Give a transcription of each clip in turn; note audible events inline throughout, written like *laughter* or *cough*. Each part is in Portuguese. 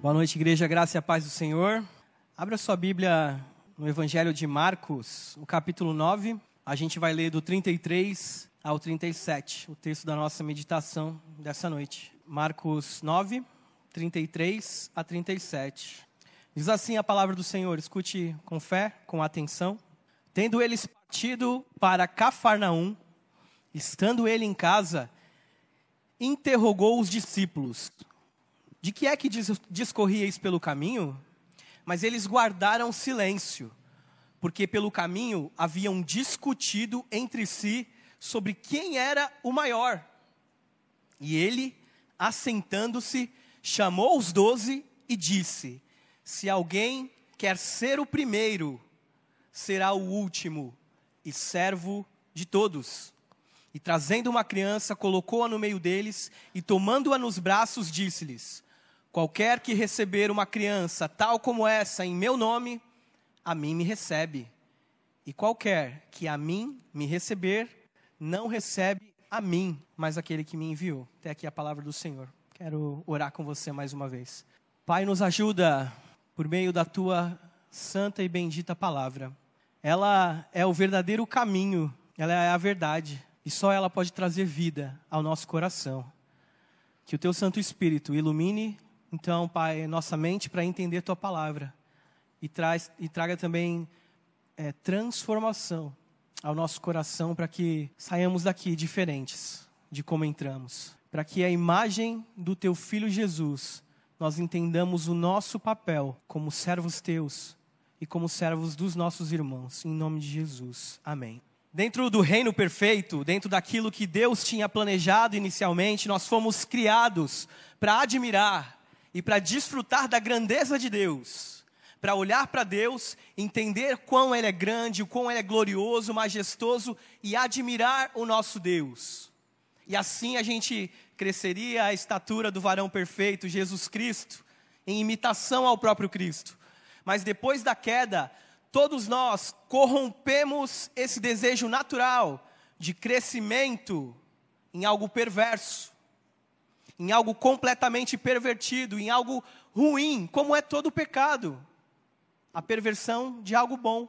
Boa noite, igreja, graça e a paz do Senhor. Abra sua Bíblia no Evangelho de Marcos, no capítulo 9. A gente vai ler do 33 ao 37, o texto da nossa meditação dessa noite. Marcos 9, 33 a 37. Diz assim a palavra do Senhor, escute com fé, com atenção. Tendo eles partido para Cafarnaum, estando ele em casa, interrogou os discípulos: de que é que discorríeis pelo caminho? Mas eles guardaram silêncio, porque pelo caminho haviam discutido entre si sobre quem era o maior. E ele, assentando-se, chamou os doze e disse: Se alguém quer ser o primeiro, será o último e servo de todos. E trazendo uma criança, colocou-a no meio deles e, tomando-a nos braços, disse-lhes: Qualquer que receber uma criança tal como essa em meu nome, a mim me recebe. E qualquer que a mim me receber, não recebe a mim, mas aquele que me enviou. Até aqui a palavra do Senhor. Quero orar com você mais uma vez. Pai, nos ajuda por meio da tua santa e bendita palavra. Ela é o verdadeiro caminho, ela é a verdade, e só ela pode trazer vida ao nosso coração. Que o teu Santo Espírito ilumine então, Pai, nossa mente para entender Tua palavra e, traz, e traga também é, transformação ao nosso coração para que saiamos daqui diferentes de como entramos. Para que a imagem do Teu Filho Jesus, nós entendamos o nosso papel como servos Teus e como servos dos nossos irmãos. Em nome de Jesus. Amém. Dentro do reino perfeito, dentro daquilo que Deus tinha planejado inicialmente, nós fomos criados para admirar, e para desfrutar da grandeza de Deus, para olhar para Deus, entender quão Ele é grande, o quão Ele é glorioso, majestoso e admirar o nosso Deus. E assim a gente cresceria a estatura do varão perfeito, Jesus Cristo, em imitação ao próprio Cristo. Mas depois da queda, todos nós corrompemos esse desejo natural de crescimento em algo perverso em algo completamente pervertido, em algo ruim, como é todo pecado a perversão de algo bom.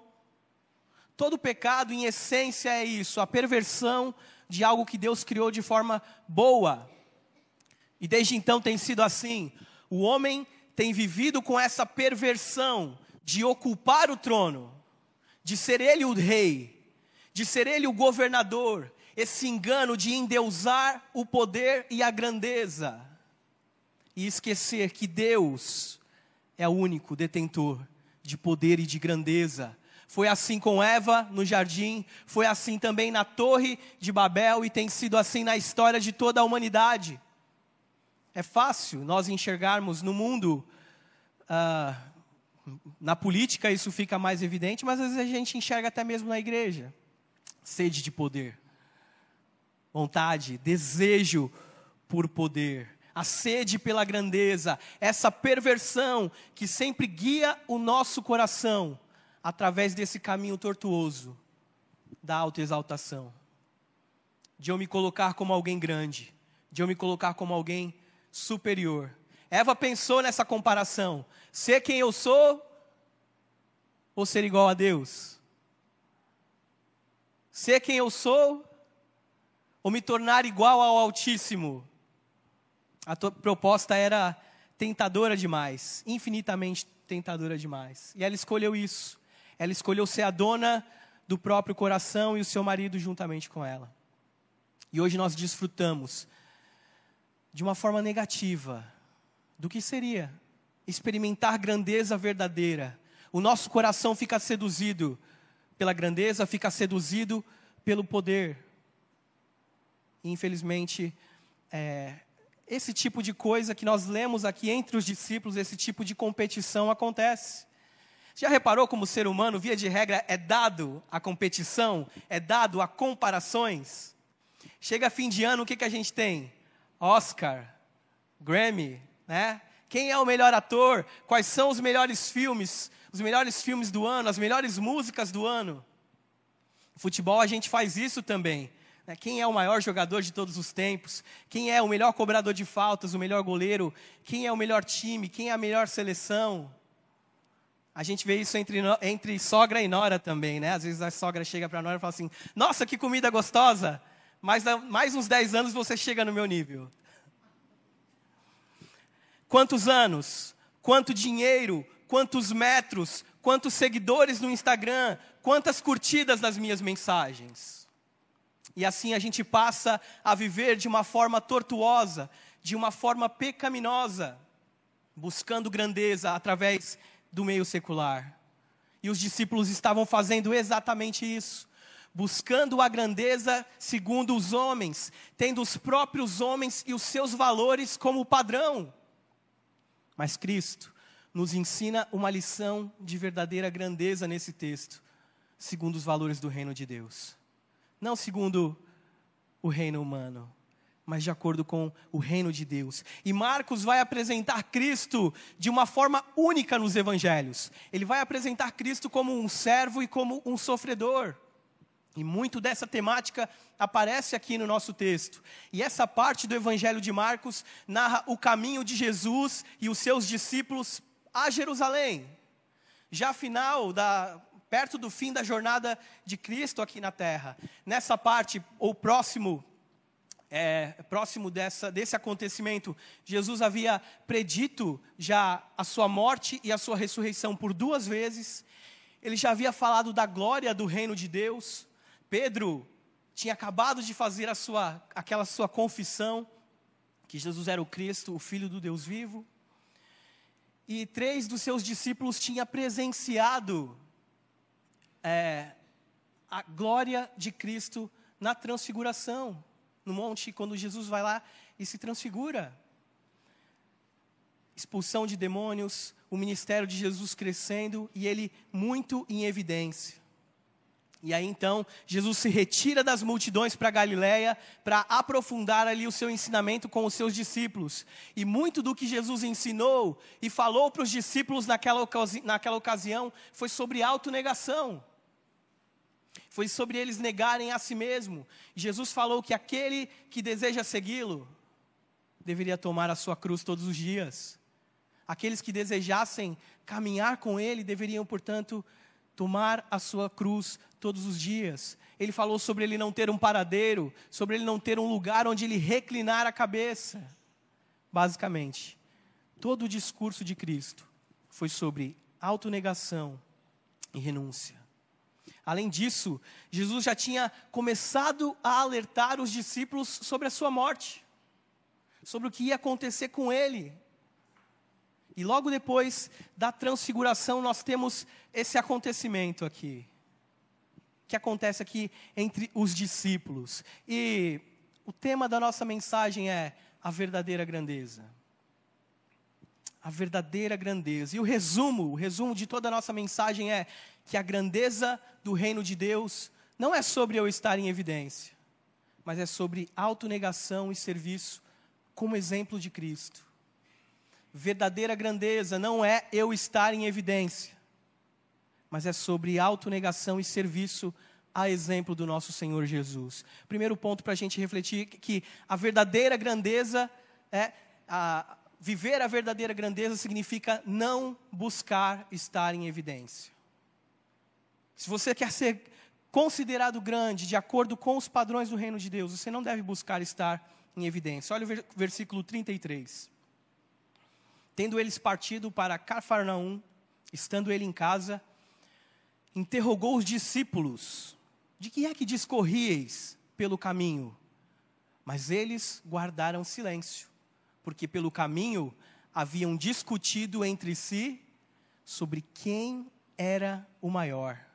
Todo pecado, em essência, é isso, a perversão de algo que Deus criou de forma boa. E desde então tem sido assim. O homem tem vivido com essa perversão de ocupar o trono, de ser ele o rei, de ser ele o governador, esse engano de endeusar o poder e a grandeza e esquecer que Deus é o único detentor de poder e de grandeza. Foi assim com Eva no jardim, foi assim também na Torre de Babel e tem sido assim na história de toda a humanidade. É fácil nós enxergarmos no mundo, uh, na política isso fica mais evidente, mas às vezes a gente enxerga até mesmo na igreja sede de poder vontade, desejo por poder, a sede pela grandeza, essa perversão que sempre guia o nosso coração através desse caminho tortuoso da autoexaltação, de eu me colocar como alguém grande, de eu me colocar como alguém superior. Eva pensou nessa comparação: ser quem eu sou ou ser igual a Deus? Ser quem eu sou ou me tornar igual ao Altíssimo. A proposta era tentadora demais, infinitamente tentadora demais. E ela escolheu isso. Ela escolheu ser a dona do próprio coração e o seu marido juntamente com ela. E hoje nós desfrutamos de uma forma negativa do que seria experimentar grandeza verdadeira. O nosso coração fica seduzido pela grandeza, fica seduzido pelo poder, infelizmente, é, esse tipo de coisa que nós lemos aqui entre os discípulos, esse tipo de competição acontece. Já reparou como o ser humano, via de regra, é dado a competição, é dado a comparações? Chega fim de ano, o que, que a gente tem? Oscar, Grammy, né? Quem é o melhor ator? Quais são os melhores filmes? Os melhores filmes do ano, as melhores músicas do ano? No futebol a gente faz isso também? Quem é o maior jogador de todos os tempos, quem é o melhor cobrador de faltas, o melhor goleiro, quem é o melhor time, quem é a melhor seleção. A gente vê isso entre, entre sogra e nora também, né? Às vezes a sogra chega para a nora e fala assim: Nossa, que comida gostosa! Mas mais uns 10 anos você chega no meu nível. Quantos anos? Quanto dinheiro? Quantos metros? Quantos seguidores no Instagram? Quantas curtidas nas minhas mensagens? E assim a gente passa a viver de uma forma tortuosa, de uma forma pecaminosa, buscando grandeza através do meio secular. E os discípulos estavam fazendo exatamente isso, buscando a grandeza segundo os homens, tendo os próprios homens e os seus valores como padrão. Mas Cristo nos ensina uma lição de verdadeira grandeza nesse texto, segundo os valores do reino de Deus. Não segundo o reino humano, mas de acordo com o reino de Deus. E Marcos vai apresentar Cristo de uma forma única nos evangelhos. Ele vai apresentar Cristo como um servo e como um sofredor. E muito dessa temática aparece aqui no nosso texto. E essa parte do Evangelho de Marcos narra o caminho de Jesus e os seus discípulos a Jerusalém. Já final da perto do fim da jornada de Cristo aqui na terra. Nessa parte ou próximo é, próximo dessa, desse acontecimento, Jesus havia predito já a sua morte e a sua ressurreição por duas vezes. Ele já havia falado da glória do reino de Deus. Pedro tinha acabado de fazer a sua, aquela sua confissão que Jesus era o Cristo, o Filho do Deus vivo. E três dos seus discípulos tinham presenciado é, a glória de Cristo na transfiguração no monte, quando Jesus vai lá e se transfigura. Expulsão de demônios, o ministério de Jesus crescendo e ele muito em evidência. E aí então, Jesus se retira das multidões para Galiléia para aprofundar ali o seu ensinamento com os seus discípulos. E muito do que Jesus ensinou e falou para os discípulos naquela, ocasi naquela ocasião foi sobre autonegação foi sobre eles negarem a si mesmo. Jesus falou que aquele que deseja segui-lo deveria tomar a sua cruz todos os dias. Aqueles que desejassem caminhar com ele deveriam, portanto, tomar a sua cruz todos os dias. Ele falou sobre ele não ter um paradeiro, sobre ele não ter um lugar onde ele reclinar a cabeça. Basicamente, todo o discurso de Cristo foi sobre autonegação e renúncia. Além disso, Jesus já tinha começado a alertar os discípulos sobre a sua morte, sobre o que ia acontecer com ele. E logo depois da transfiguração, nós temos esse acontecimento aqui, que acontece aqui entre os discípulos. E o tema da nossa mensagem é a verdadeira grandeza. A verdadeira grandeza. E o resumo, o resumo de toda a nossa mensagem é que a grandeza do reino de Deus não é sobre eu estar em evidência, mas é sobre autonegação e serviço como exemplo de Cristo. Verdadeira grandeza não é eu estar em evidência, mas é sobre autonegação e serviço a exemplo do nosso Senhor Jesus. Primeiro ponto para a gente refletir que a verdadeira grandeza é a, viver a verdadeira grandeza significa não buscar estar em evidência. Se você quer ser considerado grande de acordo com os padrões do reino de Deus, você não deve buscar estar em evidência. Olha o versículo 33. Tendo eles partido para Cafarnaum, estando ele em casa, interrogou os discípulos: De que é que discorrieis pelo caminho? Mas eles guardaram silêncio, porque pelo caminho haviam discutido entre si sobre quem era o maior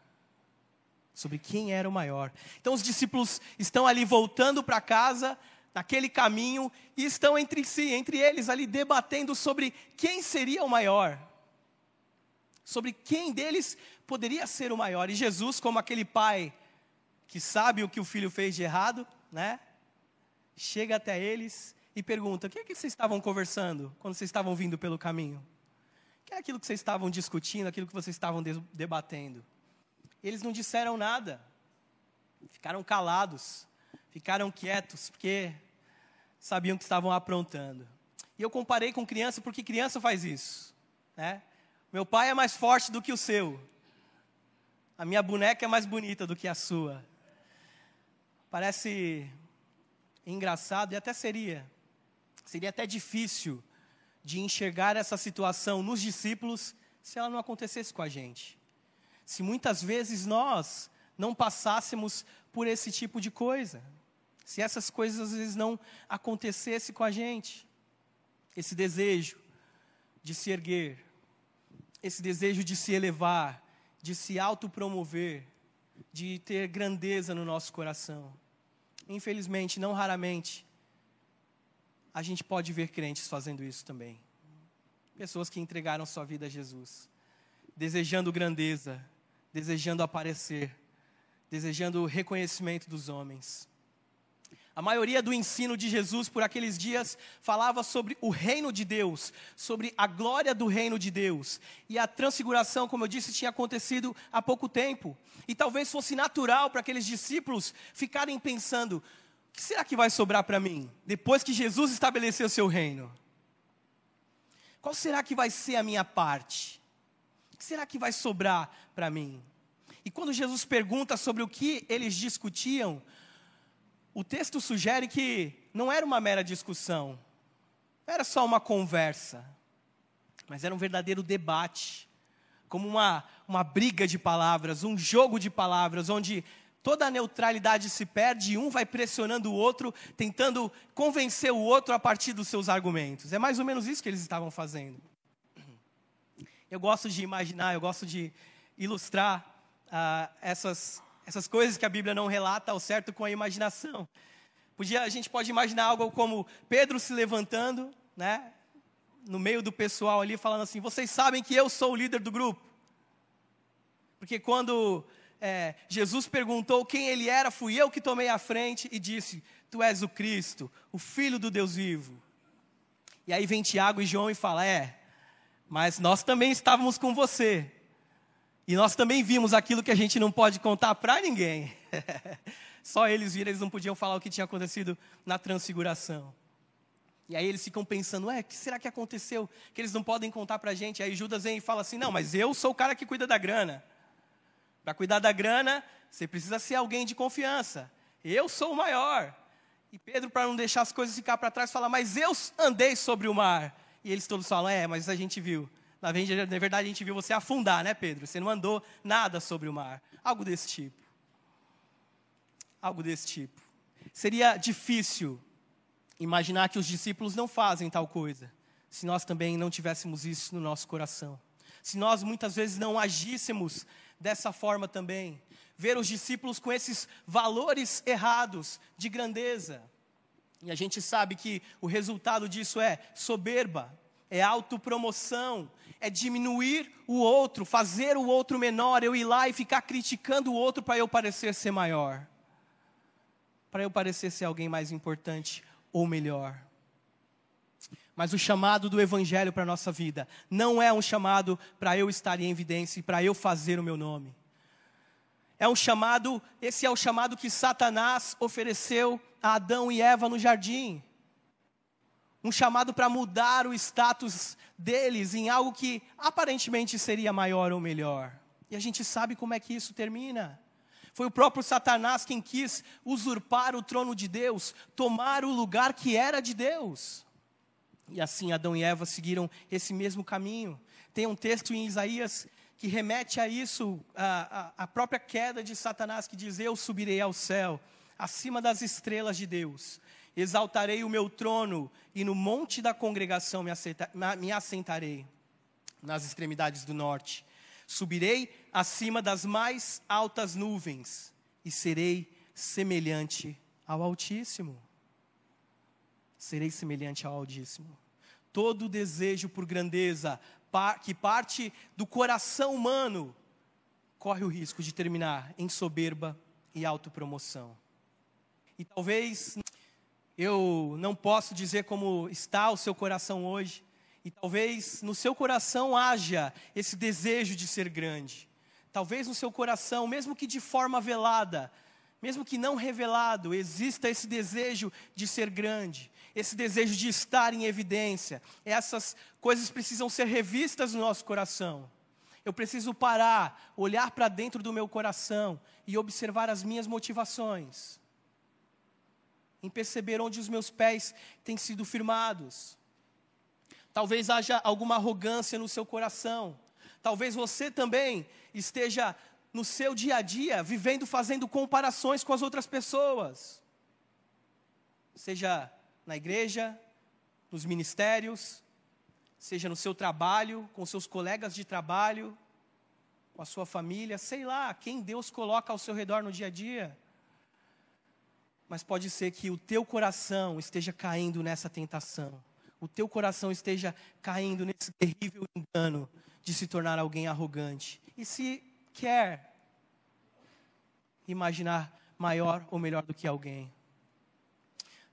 sobre quem era o maior. Então os discípulos estão ali voltando para casa, naquele caminho, e estão entre si, entre eles ali debatendo sobre quem seria o maior. Sobre quem deles poderia ser o maior. E Jesus, como aquele pai que sabe o que o filho fez de errado, né? Chega até eles e pergunta: "O que é que vocês estavam conversando quando vocês estavam vindo pelo caminho? O que é aquilo que vocês estavam discutindo, aquilo que vocês estavam debatendo?" Eles não disseram nada, ficaram calados, ficaram quietos porque sabiam que estavam aprontando. E eu comparei com criança porque criança faz isso, né? Meu pai é mais forte do que o seu. A minha boneca é mais bonita do que a sua. Parece engraçado e até seria. Seria até difícil de enxergar essa situação nos discípulos se ela não acontecesse com a gente. Se muitas vezes nós não passássemos por esse tipo de coisa. Se essas coisas às vezes não acontecessem com a gente. Esse desejo de se erguer, esse desejo de se elevar, de se autopromover, de ter grandeza no nosso coração. Infelizmente, não raramente, a gente pode ver crentes fazendo isso também. Pessoas que entregaram sua vida a Jesus, desejando grandeza, desejando aparecer, desejando o reconhecimento dos homens. A maioria do ensino de Jesus por aqueles dias falava sobre o reino de Deus, sobre a glória do reino de Deus. E a transfiguração, como eu disse, tinha acontecido há pouco tempo. E talvez fosse natural para aqueles discípulos ficarem pensando: que será que vai sobrar para mim depois que Jesus estabeleceu o seu reino? Qual será que vai ser a minha parte? O que será que vai sobrar para mim? E quando Jesus pergunta sobre o que eles discutiam, o texto sugere que não era uma mera discussão, não era só uma conversa, mas era um verdadeiro debate, como uma, uma briga de palavras, um jogo de palavras, onde toda a neutralidade se perde e um vai pressionando o outro, tentando convencer o outro a partir dos seus argumentos. É mais ou menos isso que eles estavam fazendo. Eu gosto de imaginar, eu gosto de ilustrar uh, essas essas coisas que a Bíblia não relata ao certo com a imaginação. Podia, a gente pode imaginar algo como Pedro se levantando, né, no meio do pessoal ali, falando assim: Vocês sabem que eu sou o líder do grupo. Porque quando é, Jesus perguntou quem ele era, fui eu que tomei a frente e disse: Tu és o Cristo, o Filho do Deus vivo. E aí vem Tiago e João e fala: É, mas nós também estávamos com você. E nós também vimos aquilo que a gente não pode contar para ninguém. *laughs* Só eles viram, eles não podiam falar o que tinha acontecido na transfiguração. E aí eles ficam pensando, ué, o que será que aconteceu que eles não podem contar para a gente? Aí Judas vem e fala assim, não, mas eu sou o cara que cuida da grana. Para cuidar da grana, você precisa ser alguém de confiança. Eu sou o maior. E Pedro, para não deixar as coisas ficar para trás, fala, mas eu andei sobre o mar. E eles todos falam, é, mas a gente viu. Na verdade, a gente viu você afundar, né, Pedro? Você não andou nada sobre o mar. Algo desse tipo. Algo desse tipo. Seria difícil imaginar que os discípulos não fazem tal coisa, se nós também não tivéssemos isso no nosso coração. Se nós muitas vezes não agíssemos dessa forma também. Ver os discípulos com esses valores errados de grandeza. E a gente sabe que o resultado disso é soberba, é autopromoção, é diminuir o outro, fazer o outro menor, eu ir lá e ficar criticando o outro para eu parecer ser maior, para eu parecer ser alguém mais importante ou melhor. Mas o chamado do Evangelho para a nossa vida não é um chamado para eu estar em evidência e para eu fazer o meu nome. É um chamado, esse é o chamado que Satanás ofereceu a Adão e Eva no jardim um chamado para mudar o status deles em algo que aparentemente seria maior ou melhor. E a gente sabe como é que isso termina. Foi o próprio Satanás quem quis usurpar o trono de Deus, tomar o lugar que era de Deus. E assim Adão e Eva seguiram esse mesmo caminho. Tem um texto em Isaías que remete a isso, a, a, a própria queda de Satanás, que diz: Eu subirei ao céu, acima das estrelas de Deus exaltarei o meu trono e no monte da congregação me, aceita, me assentarei, nas extremidades do norte. Subirei acima das mais altas nuvens e serei semelhante ao Altíssimo. Serei semelhante ao Altíssimo. Todo desejo por grandeza que parte do coração humano corre o risco de terminar em soberba e autopromoção. E talvez eu não posso dizer como está o seu coração hoje, e talvez no seu coração haja esse desejo de ser grande. Talvez no seu coração, mesmo que de forma velada, mesmo que não revelado, exista esse desejo de ser grande, esse desejo de estar em evidência. Essas coisas precisam ser revistas no nosso coração. Eu preciso parar, olhar para dentro do meu coração e observar as minhas motivações. Em perceber onde os meus pés têm sido firmados. Talvez haja alguma arrogância no seu coração. Talvez você também esteja no seu dia a dia vivendo fazendo comparações com as outras pessoas. Seja na igreja, nos ministérios, seja no seu trabalho, com seus colegas de trabalho, com a sua família, sei lá, quem Deus coloca ao seu redor no dia a dia. Mas pode ser que o teu coração esteja caindo nessa tentação. O teu coração esteja caindo nesse terrível engano de se tornar alguém arrogante. E se quer imaginar maior ou melhor do que alguém.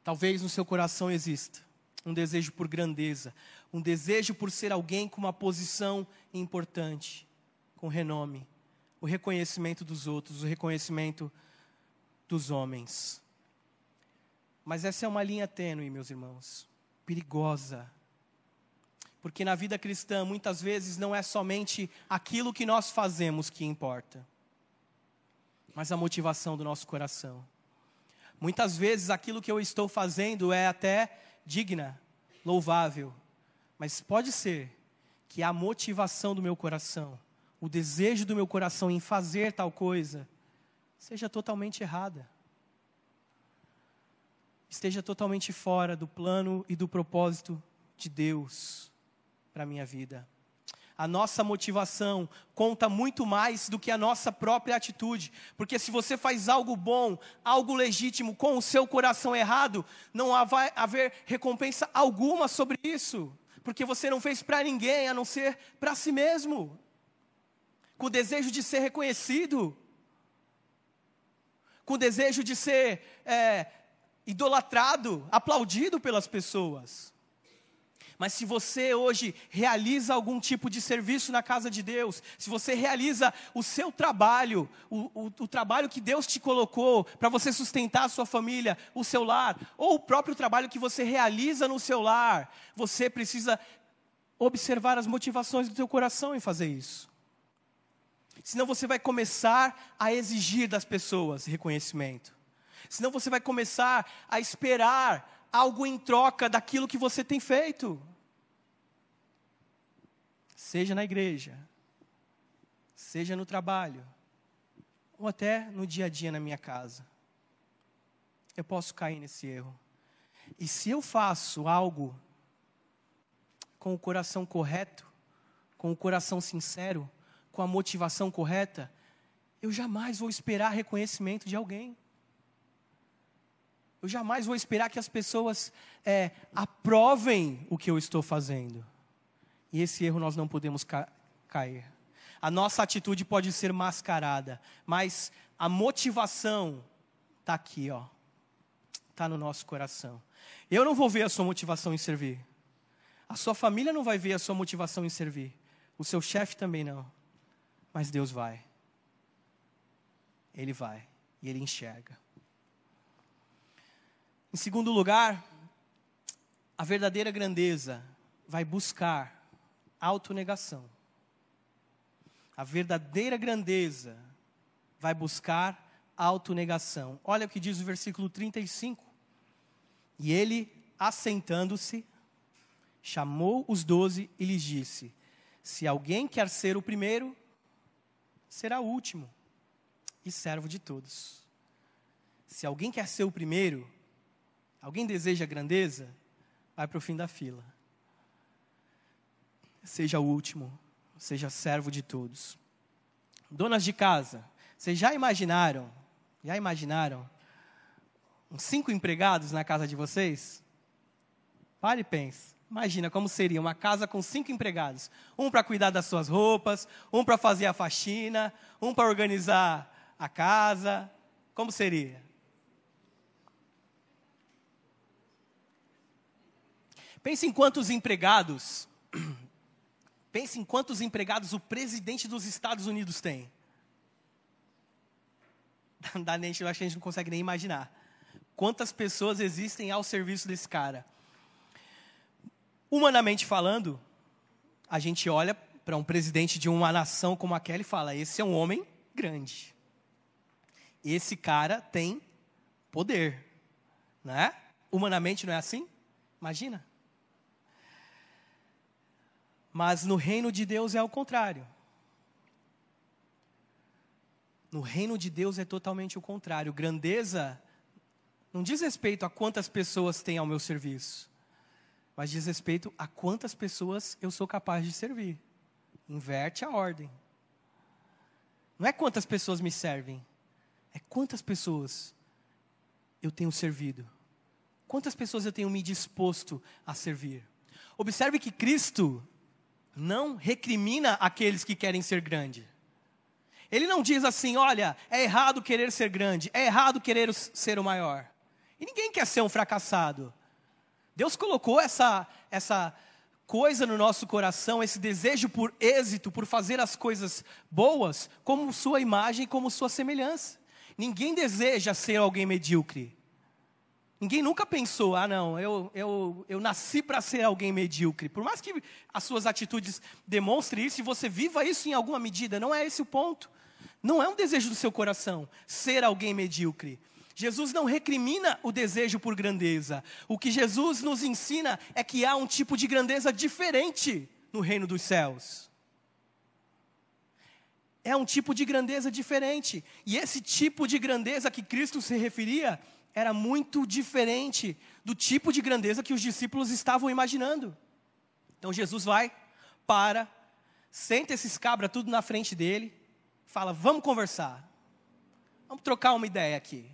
Talvez no seu coração exista um desejo por grandeza, um desejo por ser alguém com uma posição importante, com renome, o reconhecimento dos outros, o reconhecimento dos homens. Mas essa é uma linha tênue, meus irmãos, perigosa. Porque na vida cristã, muitas vezes, não é somente aquilo que nós fazemos que importa, mas a motivação do nosso coração. Muitas vezes, aquilo que eu estou fazendo é até digna, louvável, mas pode ser que a motivação do meu coração, o desejo do meu coração em fazer tal coisa, seja totalmente errada. Esteja totalmente fora do plano e do propósito de Deus para a minha vida a nossa motivação conta muito mais do que a nossa própria atitude. Porque se você faz algo bom, algo legítimo com o seu coração errado, não vai haver recompensa alguma sobre isso. Porque você não fez para ninguém a não ser para si mesmo. Com o desejo de ser reconhecido, com o desejo de ser é, idolatrado, aplaudido pelas pessoas. Mas se você hoje realiza algum tipo de serviço na casa de Deus, se você realiza o seu trabalho, o, o, o trabalho que Deus te colocou para você sustentar a sua família, o seu lar, ou o próprio trabalho que você realiza no seu lar, você precisa observar as motivações do teu coração em fazer isso. Senão você vai começar a exigir das pessoas reconhecimento. Senão você vai começar a esperar algo em troca daquilo que você tem feito. Seja na igreja, seja no trabalho, ou até no dia a dia na minha casa. Eu posso cair nesse erro. E se eu faço algo com o coração correto, com o coração sincero, com a motivação correta, eu jamais vou esperar reconhecimento de alguém. Eu jamais vou esperar que as pessoas é, aprovem o que eu estou fazendo. E esse erro nós não podemos ca cair. A nossa atitude pode ser mascarada, mas a motivação está aqui, ó. Está no nosso coração. Eu não vou ver a sua motivação em servir. A sua família não vai ver a sua motivação em servir. O seu chefe também não. Mas Deus vai. Ele vai. E ele enxerga. Em segundo lugar, a verdadeira grandeza vai buscar autonegação. A verdadeira grandeza vai buscar autonegação. Olha o que diz o versículo 35. E ele, assentando-se, chamou os doze e lhes disse: Se alguém quer ser o primeiro, será o último e servo de todos. Se alguém quer ser o primeiro, Alguém deseja grandeza? Vai para o fim da fila. Seja o último, seja servo de todos. Donas de casa, vocês já imaginaram? Já imaginaram? Uns cinco empregados na casa de vocês? Pare e pense. Imagina como seria uma casa com cinco empregados: um para cuidar das suas roupas, um para fazer a faxina, um para organizar a casa. Como seria? Pense em quantos empregados, *clears throat* pense em quantos empregados o presidente dos Estados Unidos tem. *laughs* da eu acho que a gente não consegue nem imaginar. Quantas pessoas existem ao serviço desse cara? Humanamente falando, a gente olha para um presidente de uma nação como aquela e fala: esse é um homem grande. Esse cara tem poder, né? Humanamente não é assim? Imagina. Mas no reino de Deus é o contrário. No reino de Deus é totalmente o contrário. Grandeza não diz respeito a quantas pessoas tem ao meu serviço, mas diz respeito a quantas pessoas eu sou capaz de servir. Inverte a ordem. Não é quantas pessoas me servem, é quantas pessoas eu tenho servido. Quantas pessoas eu tenho me disposto a servir. Observe que Cristo não recrimina aqueles que querem ser grande. Ele não diz assim: olha, é errado querer ser grande, é errado querer ser o maior. E ninguém quer ser um fracassado. Deus colocou essa, essa coisa no nosso coração, esse desejo por êxito, por fazer as coisas boas, como sua imagem, como sua semelhança. Ninguém deseja ser alguém medíocre. Ninguém nunca pensou, ah, não, eu, eu, eu nasci para ser alguém medíocre. Por mais que as suas atitudes demonstrem isso e você viva isso em alguma medida, não é esse o ponto. Não é um desejo do seu coração ser alguém medíocre. Jesus não recrimina o desejo por grandeza. O que Jesus nos ensina é que há um tipo de grandeza diferente no reino dos céus. É um tipo de grandeza diferente. E esse tipo de grandeza que Cristo se referia era muito diferente do tipo de grandeza que os discípulos estavam imaginando. Então Jesus vai, para, senta esses cabras tudo na frente dele, fala: Vamos conversar. Vamos trocar uma ideia aqui.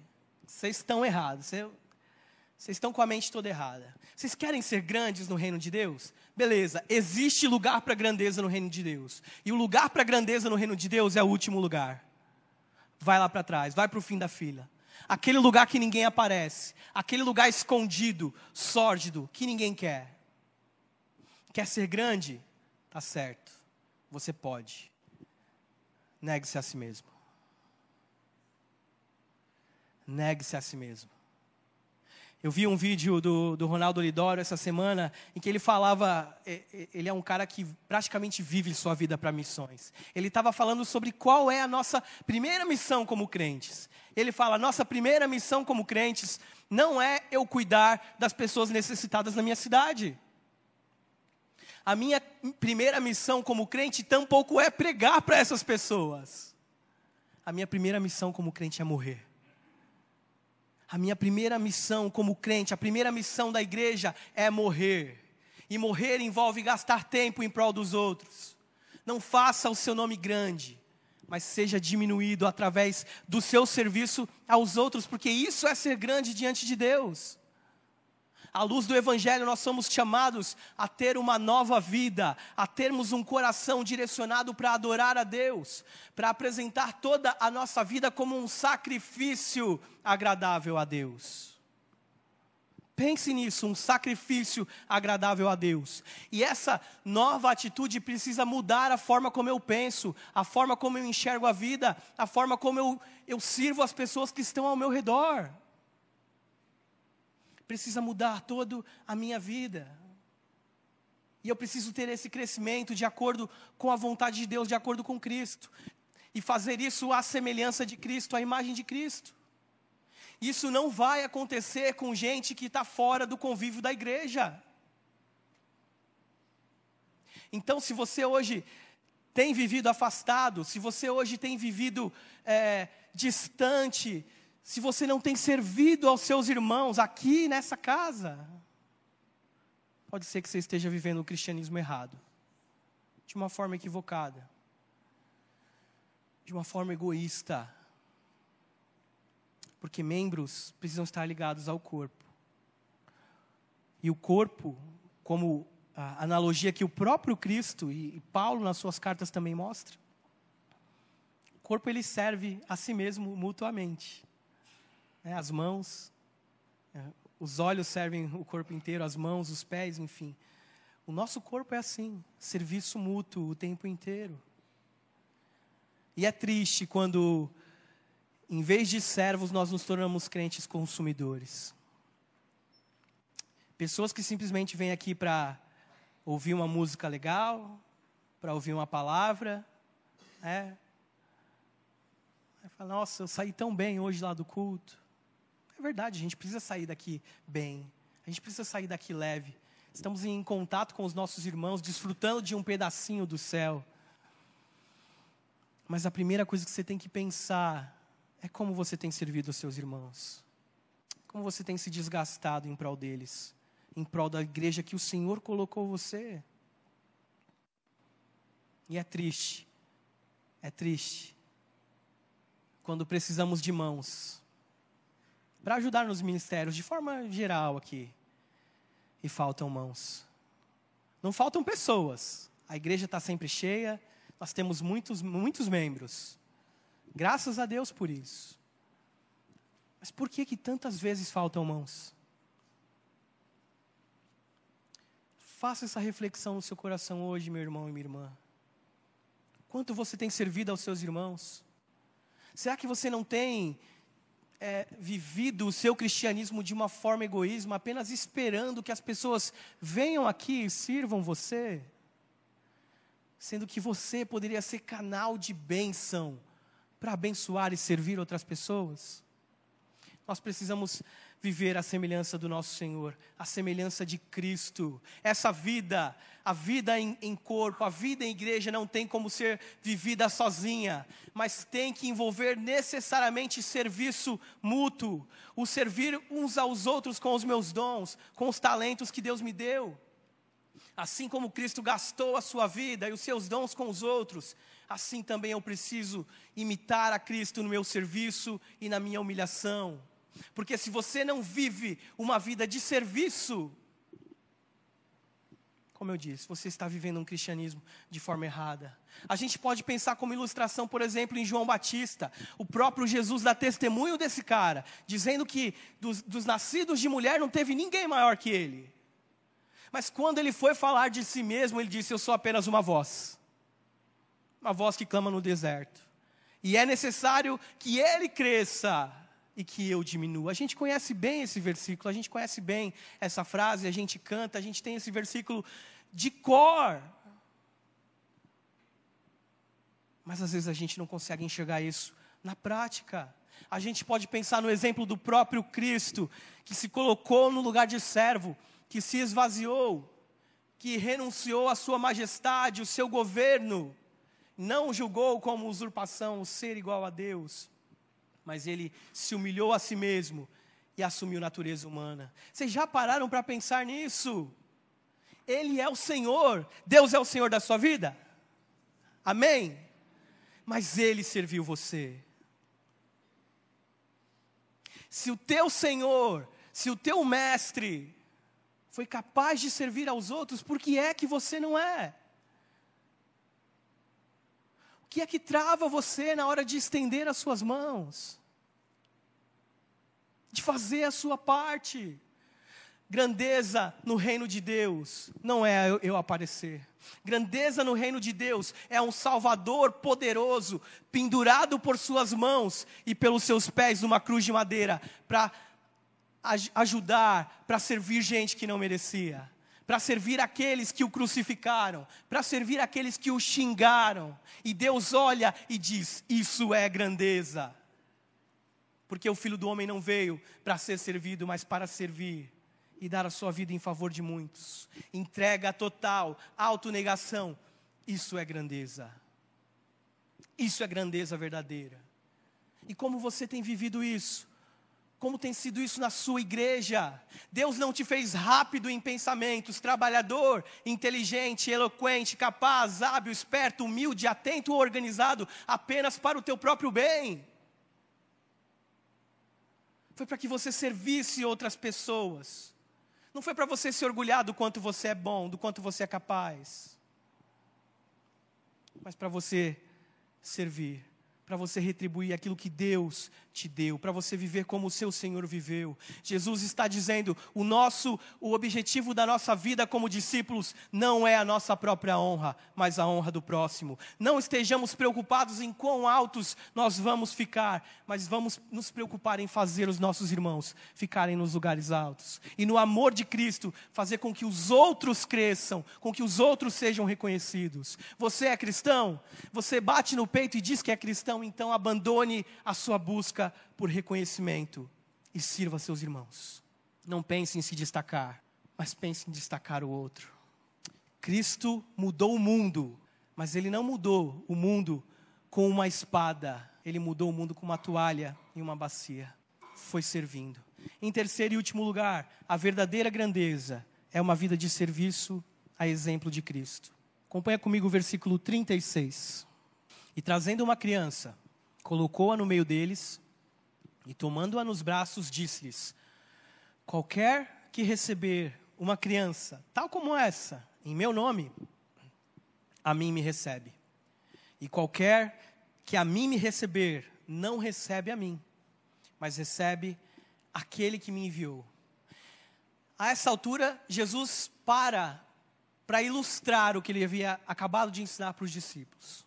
Vocês estão errados. Vocês estão com a mente toda errada. Vocês querem ser grandes no reino de Deus? Beleza, existe lugar para grandeza no reino de Deus. E o lugar para grandeza no reino de Deus é o último lugar. Vai lá para trás, vai para o fim da fila. Aquele lugar que ninguém aparece. Aquele lugar escondido, sórdido, que ninguém quer. Quer ser grande? Tá certo. Você pode. Negue-se a si mesmo. Negue-se a si mesmo. Eu vi um vídeo do, do Ronaldo Lidoro essa semana em que ele falava, ele é um cara que praticamente vive sua vida para missões. Ele estava falando sobre qual é a nossa primeira missão como crentes. Ele fala: nossa primeira missão como crentes não é eu cuidar das pessoas necessitadas na minha cidade. A minha primeira missão como crente tampouco é pregar para essas pessoas. A minha primeira missão como crente é morrer. A minha primeira missão como crente, a primeira missão da igreja é morrer. E morrer envolve gastar tempo em prol dos outros. Não faça o seu nome grande, mas seja diminuído através do seu serviço aos outros, porque isso é ser grande diante de Deus. À luz do Evangelho, nós somos chamados a ter uma nova vida, a termos um coração direcionado para adorar a Deus, para apresentar toda a nossa vida como um sacrifício agradável a Deus. Pense nisso, um sacrifício agradável a Deus. E essa nova atitude precisa mudar a forma como eu penso, a forma como eu enxergo a vida, a forma como eu, eu sirvo as pessoas que estão ao meu redor precisa mudar toda a minha vida. E eu preciso ter esse crescimento de acordo com a vontade de Deus, de acordo com Cristo. E fazer isso à semelhança de Cristo, à imagem de Cristo. Isso não vai acontecer com gente que está fora do convívio da igreja. Então, se você hoje tem vivido afastado, se você hoje tem vivido é, distante se você não tem servido aos seus irmãos aqui nessa casa, pode ser que você esteja vivendo o cristianismo errado, de uma forma equivocada, de uma forma egoísta. Porque membros precisam estar ligados ao corpo. E o corpo, como a analogia que o próprio Cristo e Paulo nas suas cartas também mostra, o corpo ele serve a si mesmo mutuamente né, as mãos, é, os olhos servem o corpo inteiro, as mãos, os pés, enfim. O nosso corpo é assim, serviço mútuo o tempo inteiro. E é triste quando em vez de servos, nós nos tornamos crentes consumidores. Pessoas que simplesmente vêm aqui para ouvir uma música legal, para ouvir uma palavra, né? Aí fala, nossa, eu saí tão bem hoje lá do culto. É verdade, a gente precisa sair daqui bem. A gente precisa sair daqui leve. Estamos em contato com os nossos irmãos, desfrutando de um pedacinho do céu. Mas a primeira coisa que você tem que pensar é como você tem servido os seus irmãos. Como você tem se desgastado em prol deles, em prol da igreja que o Senhor colocou você. E é triste, é triste, quando precisamos de mãos para ajudar nos ministérios, de forma geral aqui, e faltam mãos. Não faltam pessoas, a igreja está sempre cheia, nós temos muitos, muitos membros, graças a Deus por isso. Mas por que que tantas vezes faltam mãos? Faça essa reflexão no seu coração hoje, meu irmão e minha irmã. Quanto você tem servido aos seus irmãos? Será que você não tem é, vivido o seu cristianismo de uma forma egoísmo, apenas esperando que as pessoas venham aqui e sirvam você? Sendo que você poderia ser canal de bênção para abençoar e servir outras pessoas? Nós precisamos viver a semelhança do nosso Senhor, a semelhança de Cristo. Essa vida, a vida em, em, corpo, a vida em igreja não tem como ser vivida sozinha, mas tem que envolver necessariamente serviço mútuo, o servir uns aos outros com os meus dons, com os talentos que Deus me deu. Assim como Cristo gastou a sua vida e os seus dons com os outros, assim também eu preciso imitar a Cristo no meu serviço e na minha humilhação. Porque se você não vive uma vida de serviço, como eu disse, você está vivendo um cristianismo de forma errada. A gente pode pensar como ilustração, por exemplo, em João Batista. O próprio Jesus dá testemunho desse cara, dizendo que dos, dos nascidos de mulher não teve ninguém maior que ele. Mas quando ele foi falar de si mesmo, ele disse: Eu sou apenas uma voz. Uma voz que clama no deserto. E é necessário que ele cresça e que eu diminua. A gente conhece bem esse versículo, a gente conhece bem essa frase, a gente canta, a gente tem esse versículo de cor. Mas às vezes a gente não consegue enxergar isso na prática. A gente pode pensar no exemplo do próprio Cristo, que se colocou no lugar de servo, que se esvaziou, que renunciou à sua majestade, o seu governo, não julgou como usurpação o ser igual a Deus mas ele se humilhou a si mesmo e assumiu natureza humana. Vocês já pararam para pensar nisso? Ele é o Senhor, Deus é o Senhor da sua vida? Amém? Mas ele serviu você. Se o teu Senhor, se o teu mestre foi capaz de servir aos outros, por que é que você não é? Que é que trava você na hora de estender as suas mãos? de fazer a sua parte. Grandeza no reino de Deus não é eu, aparecer. Grandeza no reino de Deus é um Salvador poderoso, pendurado por suas mãos e pelos seus pés numa cruz de madeira, para ajudar, para servir gente que não merecia, para servir aqueles que o crucificaram, para servir aqueles que o xingaram. E Deus olha e diz: Isso é grandeza porque o filho do homem não veio para ser servido, mas para servir e dar a sua vida em favor de muitos. Entrega total, autonegação. Isso é grandeza. Isso é grandeza verdadeira. E como você tem vivido isso? Como tem sido isso na sua igreja? Deus não te fez rápido em pensamentos, trabalhador, inteligente, eloquente, capaz, hábil, esperto, humilde, atento ou organizado apenas para o teu próprio bem foi para que você servisse outras pessoas. Não foi para você se orgulhar do quanto você é bom, do quanto você é capaz. Mas para você servir, para você retribuir aquilo que Deus te deu, para você viver como o seu Senhor viveu. Jesus está dizendo: o nosso, o objetivo da nossa vida como discípulos não é a nossa própria honra, mas a honra do próximo. Não estejamos preocupados em quão altos nós vamos ficar, mas vamos nos preocupar em fazer os nossos irmãos ficarem nos lugares altos. E no amor de Cristo, fazer com que os outros cresçam, com que os outros sejam reconhecidos. Você é cristão? Você bate no peito e diz que é cristão, então abandone a sua busca por reconhecimento e sirva seus irmãos. Não pense em se destacar, mas pense em destacar o outro. Cristo mudou o mundo, mas ele não mudou o mundo com uma espada, ele mudou o mundo com uma toalha e uma bacia. Foi servindo. Em terceiro e último lugar, a verdadeira grandeza é uma vida de serviço a exemplo de Cristo. Acompanha comigo o versículo 36. E trazendo uma criança, colocou-a no meio deles e tomando-a nos braços, disse-lhes: Qualquer que receber uma criança, tal como essa, em meu nome, a mim me recebe. E qualquer que a mim me receber, não recebe a mim, mas recebe aquele que me enviou. A essa altura, Jesus para para ilustrar o que ele havia acabado de ensinar para os discípulos.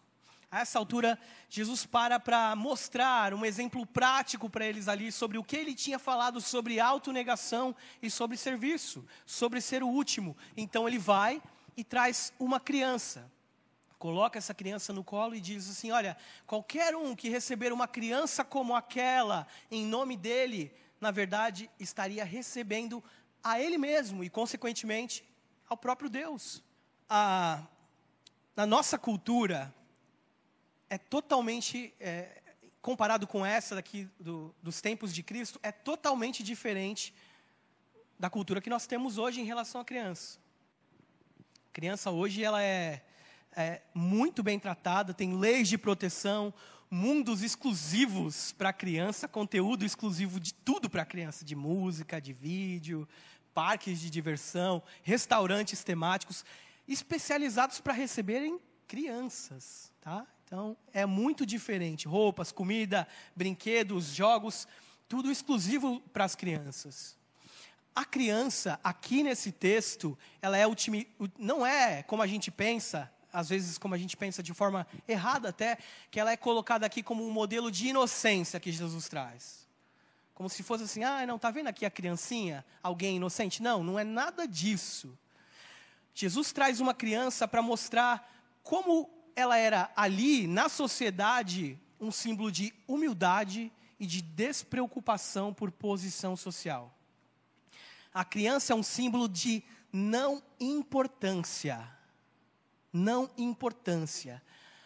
A essa altura, Jesus para para mostrar um exemplo prático para eles ali sobre o que ele tinha falado sobre autonegação e sobre serviço, sobre ser o último. Então ele vai e traz uma criança. Coloca essa criança no colo e diz assim: Olha, qualquer um que receber uma criança como aquela em nome dele, na verdade, estaria recebendo a ele mesmo e, consequentemente, ao próprio Deus. A, na nossa cultura, é totalmente, é, comparado com essa daqui do, dos tempos de Cristo, é totalmente diferente da cultura que nós temos hoje em relação à criança. A criança hoje ela é, é muito bem tratada, tem leis de proteção, mundos exclusivos para a criança, conteúdo exclusivo de tudo para a criança, de música, de vídeo, parques de diversão, restaurantes temáticos especializados para receberem crianças, tá? Então é muito diferente, roupas, comida, brinquedos, jogos, tudo exclusivo para as crianças. A criança aqui nesse texto, ela é ultimi, não é como a gente pensa, às vezes como a gente pensa de forma errada até, que ela é colocada aqui como um modelo de inocência que Jesus traz. Como se fosse assim, ah, não, tá vendo aqui a criancinha? Alguém inocente? Não, não é nada disso. Jesus traz uma criança para mostrar como ela era ali, na sociedade, um símbolo de humildade e de despreocupação por posição social. A criança é um símbolo de não importância. Não importância.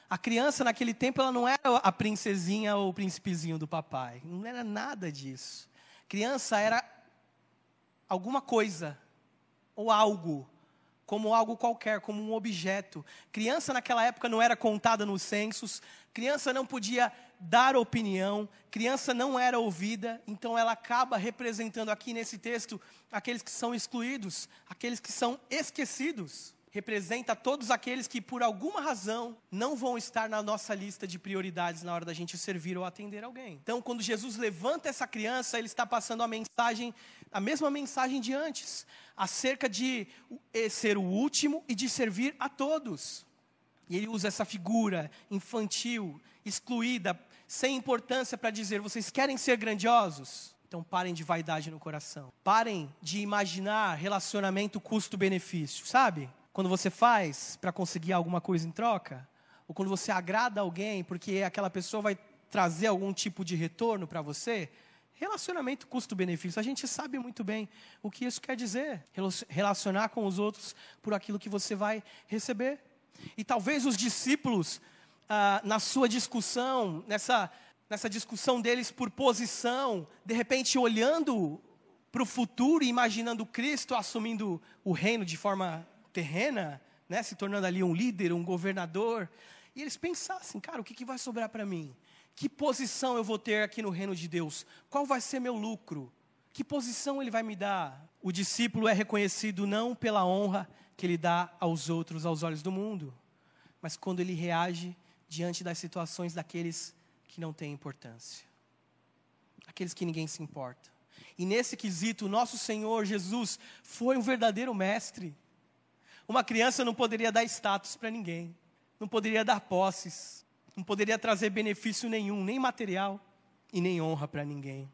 A criança naquele tempo ela não era a princesinha ou o príncipezinho do papai. Não era nada disso. Criança era alguma coisa ou algo, como algo qualquer, como um objeto. Criança naquela época não era contada nos censos, criança não podia dar opinião, criança não era ouvida, então ela acaba representando aqui nesse texto aqueles que são excluídos, aqueles que são esquecidos representa todos aqueles que, por alguma razão, não vão estar na nossa lista de prioridades na hora da gente servir ou atender alguém. Então, quando Jesus levanta essa criança, ele está passando a mensagem, a mesma mensagem de antes, acerca de ser o último e de servir a todos. E ele usa essa figura infantil, excluída, sem importância, para dizer: vocês querem ser grandiosos? Então parem de vaidade no coração. Parem de imaginar relacionamento custo-benefício, sabe? quando você faz para conseguir alguma coisa em troca, ou quando você agrada alguém porque aquela pessoa vai trazer algum tipo de retorno para você, relacionamento custo-benefício. A gente sabe muito bem o que isso quer dizer. Relacionar com os outros por aquilo que você vai receber. E talvez os discípulos, ah, na sua discussão, nessa, nessa discussão deles por posição, de repente olhando para o futuro e imaginando Cristo assumindo o reino de forma terrena, né, se tornando ali um líder, um governador, e eles pensassem, cara, o que, que vai sobrar para mim? Que posição eu vou ter aqui no reino de Deus? Qual vai ser meu lucro? Que posição ele vai me dar? O discípulo é reconhecido não pela honra que ele dá aos outros, aos olhos do mundo, mas quando ele reage diante das situações daqueles que não têm importância. aqueles que ninguém se importa. E nesse quesito, nosso Senhor Jesus foi um verdadeiro mestre. Uma criança não poderia dar status para ninguém, não poderia dar posses, não poderia trazer benefício nenhum, nem material e nem honra para ninguém.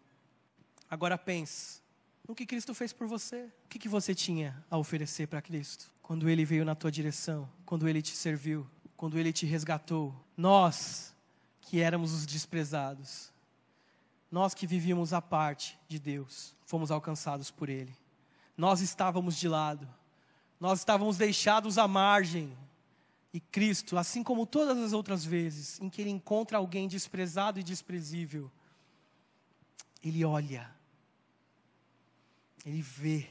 Agora pense, no que Cristo fez por você. O que, que você tinha a oferecer para Cristo? Quando Ele veio na tua direção, quando Ele te serviu, quando Ele te resgatou. Nós, que éramos os desprezados, nós que vivíamos à parte de Deus, fomos alcançados por Ele. Nós estávamos de lado, nós estávamos deixados à margem. E Cristo, assim como todas as outras vezes em que Ele encontra alguém desprezado e desprezível, Ele olha ele vê,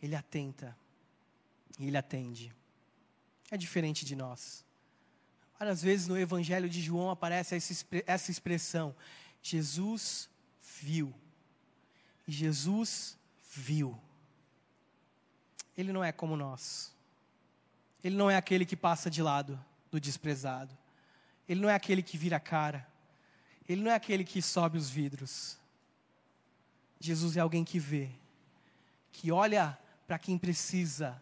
ele atenta e ele atende. É diferente de nós. Várias vezes no Evangelho de João aparece essa expressão: Jesus viu. Jesus viu. Ele não é como nós. Ele não é aquele que passa de lado do desprezado. Ele não é aquele que vira a cara. Ele não é aquele que sobe os vidros. Jesus é alguém que vê, que olha para quem precisa,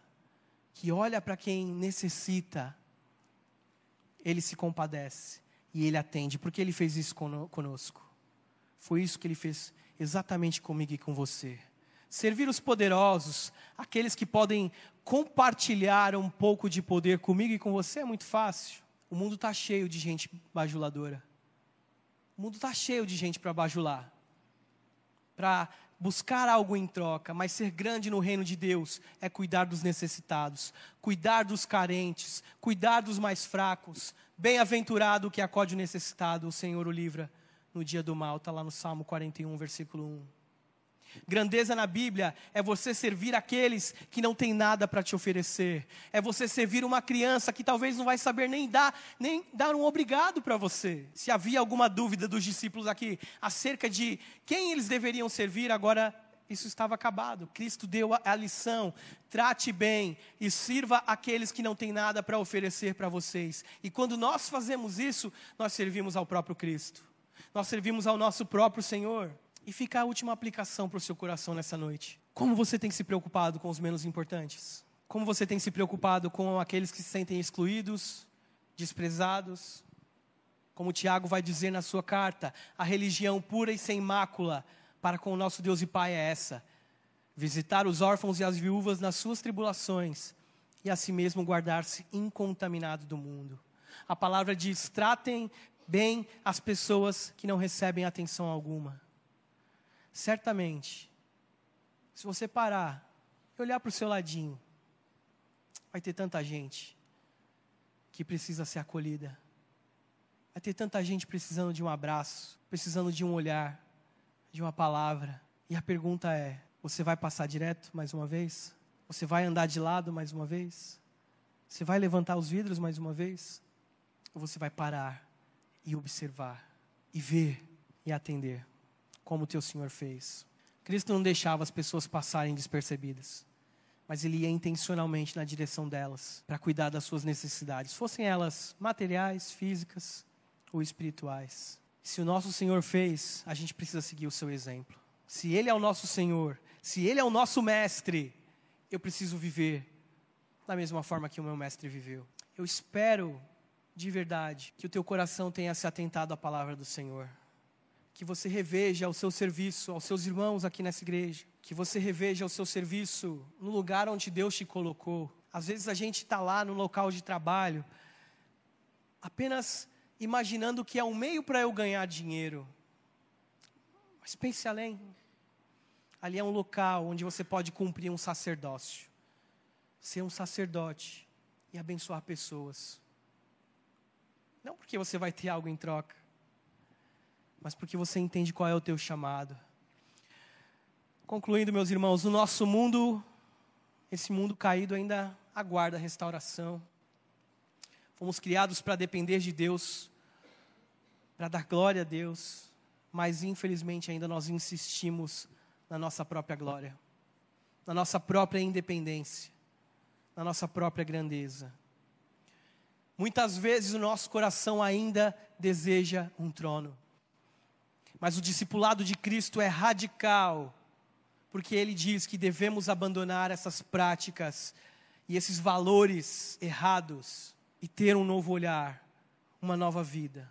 que olha para quem necessita. Ele se compadece e ele atende, porque ele fez isso conosco. Foi isso que ele fez exatamente comigo e com você. Servir os poderosos, aqueles que podem compartilhar um pouco de poder comigo e com você é muito fácil. O mundo está cheio de gente bajuladora. O mundo está cheio de gente para bajular para buscar algo em troca, mas ser grande no reino de Deus é cuidar dos necessitados, cuidar dos carentes, cuidar dos mais fracos. Bem-aventurado o que acode o necessitado, o Senhor o livra no dia do mal, está lá no Salmo 41, versículo 1. Grandeza na Bíblia é você servir aqueles que não têm nada para te oferecer. É você servir uma criança que talvez não vai saber nem dar, nem dar um obrigado para você. Se havia alguma dúvida dos discípulos aqui acerca de quem eles deveriam servir, agora isso estava acabado. Cristo deu a, lição. Trate bem e sirva aqueles que não têm nada para oferecer para vocês. E quando nós fazemos isso, nós servimos ao próprio Cristo. Nós servimos ao nosso próprio Senhor. E fica a última aplicação para o seu coração nessa noite. Como você tem se preocupado com os menos importantes? Como você tem se preocupado com aqueles que se sentem excluídos, desprezados? Como Tiago vai dizer na sua carta, a religião pura e sem mácula para com o nosso Deus e Pai é essa: visitar os órfãos e as viúvas nas suas tribulações e a si mesmo guardar-se incontaminado do mundo. A palavra diz: tratem bem as pessoas que não recebem atenção alguma. Certamente, se você parar e olhar para o seu ladinho, vai ter tanta gente que precisa ser acolhida. Vai ter tanta gente precisando de um abraço, precisando de um olhar, de uma palavra. E a pergunta é: você vai passar direto mais uma vez? Você vai andar de lado mais uma vez? Você vai levantar os vidros mais uma vez? Ou você vai parar e observar, e ver e atender? Como teu Senhor fez. Cristo não deixava as pessoas passarem despercebidas, mas ele ia intencionalmente na direção delas, para cuidar das suas necessidades, fossem elas materiais, físicas ou espirituais. Se o nosso Senhor fez, a gente precisa seguir o seu exemplo. Se Ele é o nosso Senhor, se Ele é o nosso Mestre, eu preciso viver da mesma forma que o meu Mestre viveu. Eu espero de verdade que o teu coração tenha se atentado à palavra do Senhor que você reveja o seu serviço aos seus irmãos aqui nessa igreja, que você reveja o seu serviço no lugar onde Deus te colocou. Às vezes a gente está lá no local de trabalho, apenas imaginando que é um meio para eu ganhar dinheiro. Mas pense além. Ali é um local onde você pode cumprir um sacerdócio, ser um sacerdote e abençoar pessoas. Não porque você vai ter algo em troca, mas porque você entende qual é o teu chamado. Concluindo, meus irmãos, o nosso mundo, esse mundo caído ainda aguarda restauração. Fomos criados para depender de Deus, para dar glória a Deus, mas infelizmente ainda nós insistimos na nossa própria glória, na nossa própria independência, na nossa própria grandeza. Muitas vezes o nosso coração ainda deseja um trono Mas o discipulado de Cristo é radical, porque ele diz que devemos abandonar essas práticas e esses valores errados e ter um novo olhar, uma nova vida.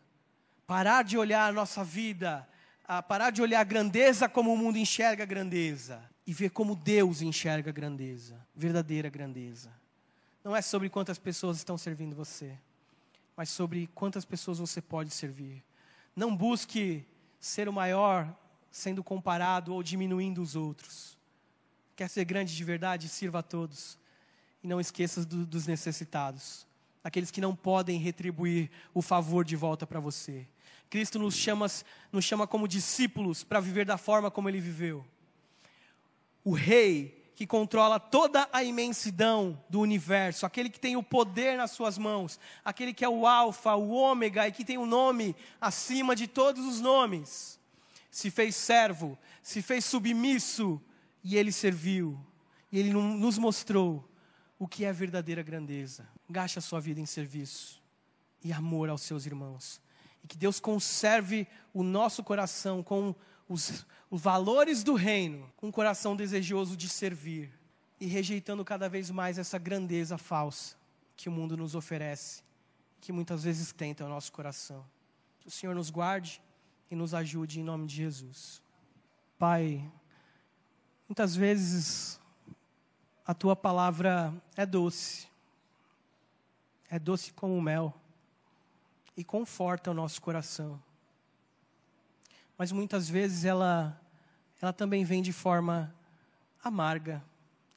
Parar de olhar a nossa vida, a parar de olhar a grandeza como o mundo enxerga a grandeza e ver como Deus enxerga a grandeza, verdadeira grandeza. Não é sobre quantas pessoas estão servindo você, mas sobre quantas pessoas você pode servir. Não busque ser o maior sendo comparado ou diminuindo os outros. Quer ser grande de verdade? Sirva a todos. E não esqueça do, dos necessitados, aqueles que não podem retribuir o favor de volta para você. Cristo nos chama, nos chama como discípulos para viver da forma como ele viveu. O rei que controla toda a imensidão do universo, aquele que tem o poder nas suas mãos, aquele que é o Alfa, o Ômega e que tem o um nome acima de todos os nomes, se fez servo, se fez submisso e ele serviu. E ele nos mostrou o que é verdadeira grandeza. Gaste a sua vida em serviço e amor aos seus irmãos. E que Deus conserve o nosso coração com os, os valores do reino, com um coração desejoso de servir e rejeitando cada vez mais essa grandeza falsa que o mundo nos oferece, que muitas vezes tenta o nosso coração. Que o Senhor nos guarde e nos ajude em nome de Jesus. Pai, muitas vezes a tua palavra é doce, é doce como mel e conforta o nosso coração mas muitas vezes ela, ela também vem de forma amarga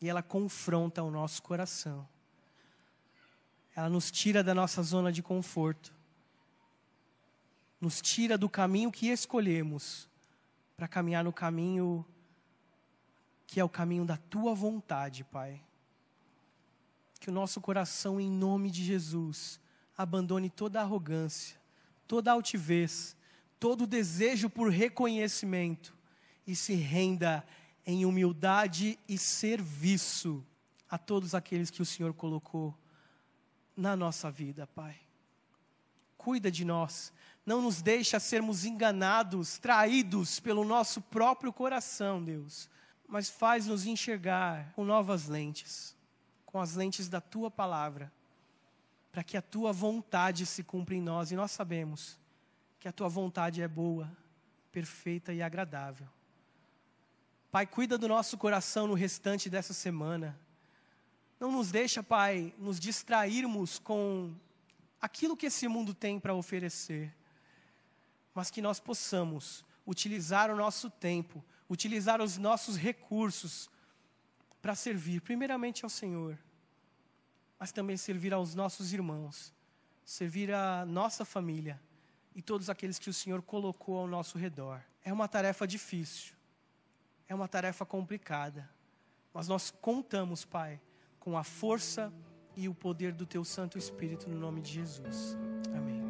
e ela confronta o nosso coração. Ela nos tira da nossa zona de conforto, nos tira do caminho que escolhemos para caminhar no caminho que é o caminho da tua vontade, Pai. Que o nosso coração, em nome de Jesus, abandone toda arrogância, toda altivez todo desejo por reconhecimento e se renda em humildade e serviço a todos aqueles que o Senhor colocou na nossa vida, Pai. Cuida de nós, não nos deixa sermos enganados, traídos pelo nosso próprio coração, Deus, mas faz-nos enxergar com novas lentes, com as lentes da tua palavra, para que a tua vontade se cumpra em nós e nós sabemos que a tua vontade é boa, perfeita e agradável. Pai, cuida do nosso coração no restante dessa semana. Não nos deixa, Pai, nos distrairmos com aquilo que esse mundo tem para oferecer, mas que nós possamos utilizar o nosso tempo, utilizar os nossos recursos para servir, primeiramente ao Senhor, mas também servir aos nossos irmãos, servir a nossa família e todos aqueles que o Senhor colocou ao nosso redor. É uma tarefa difícil, é uma tarefa complicada, mas nós contamos, Pai, com a força e o poder do Teu Santo Espírito no nome de Jesus. Amém.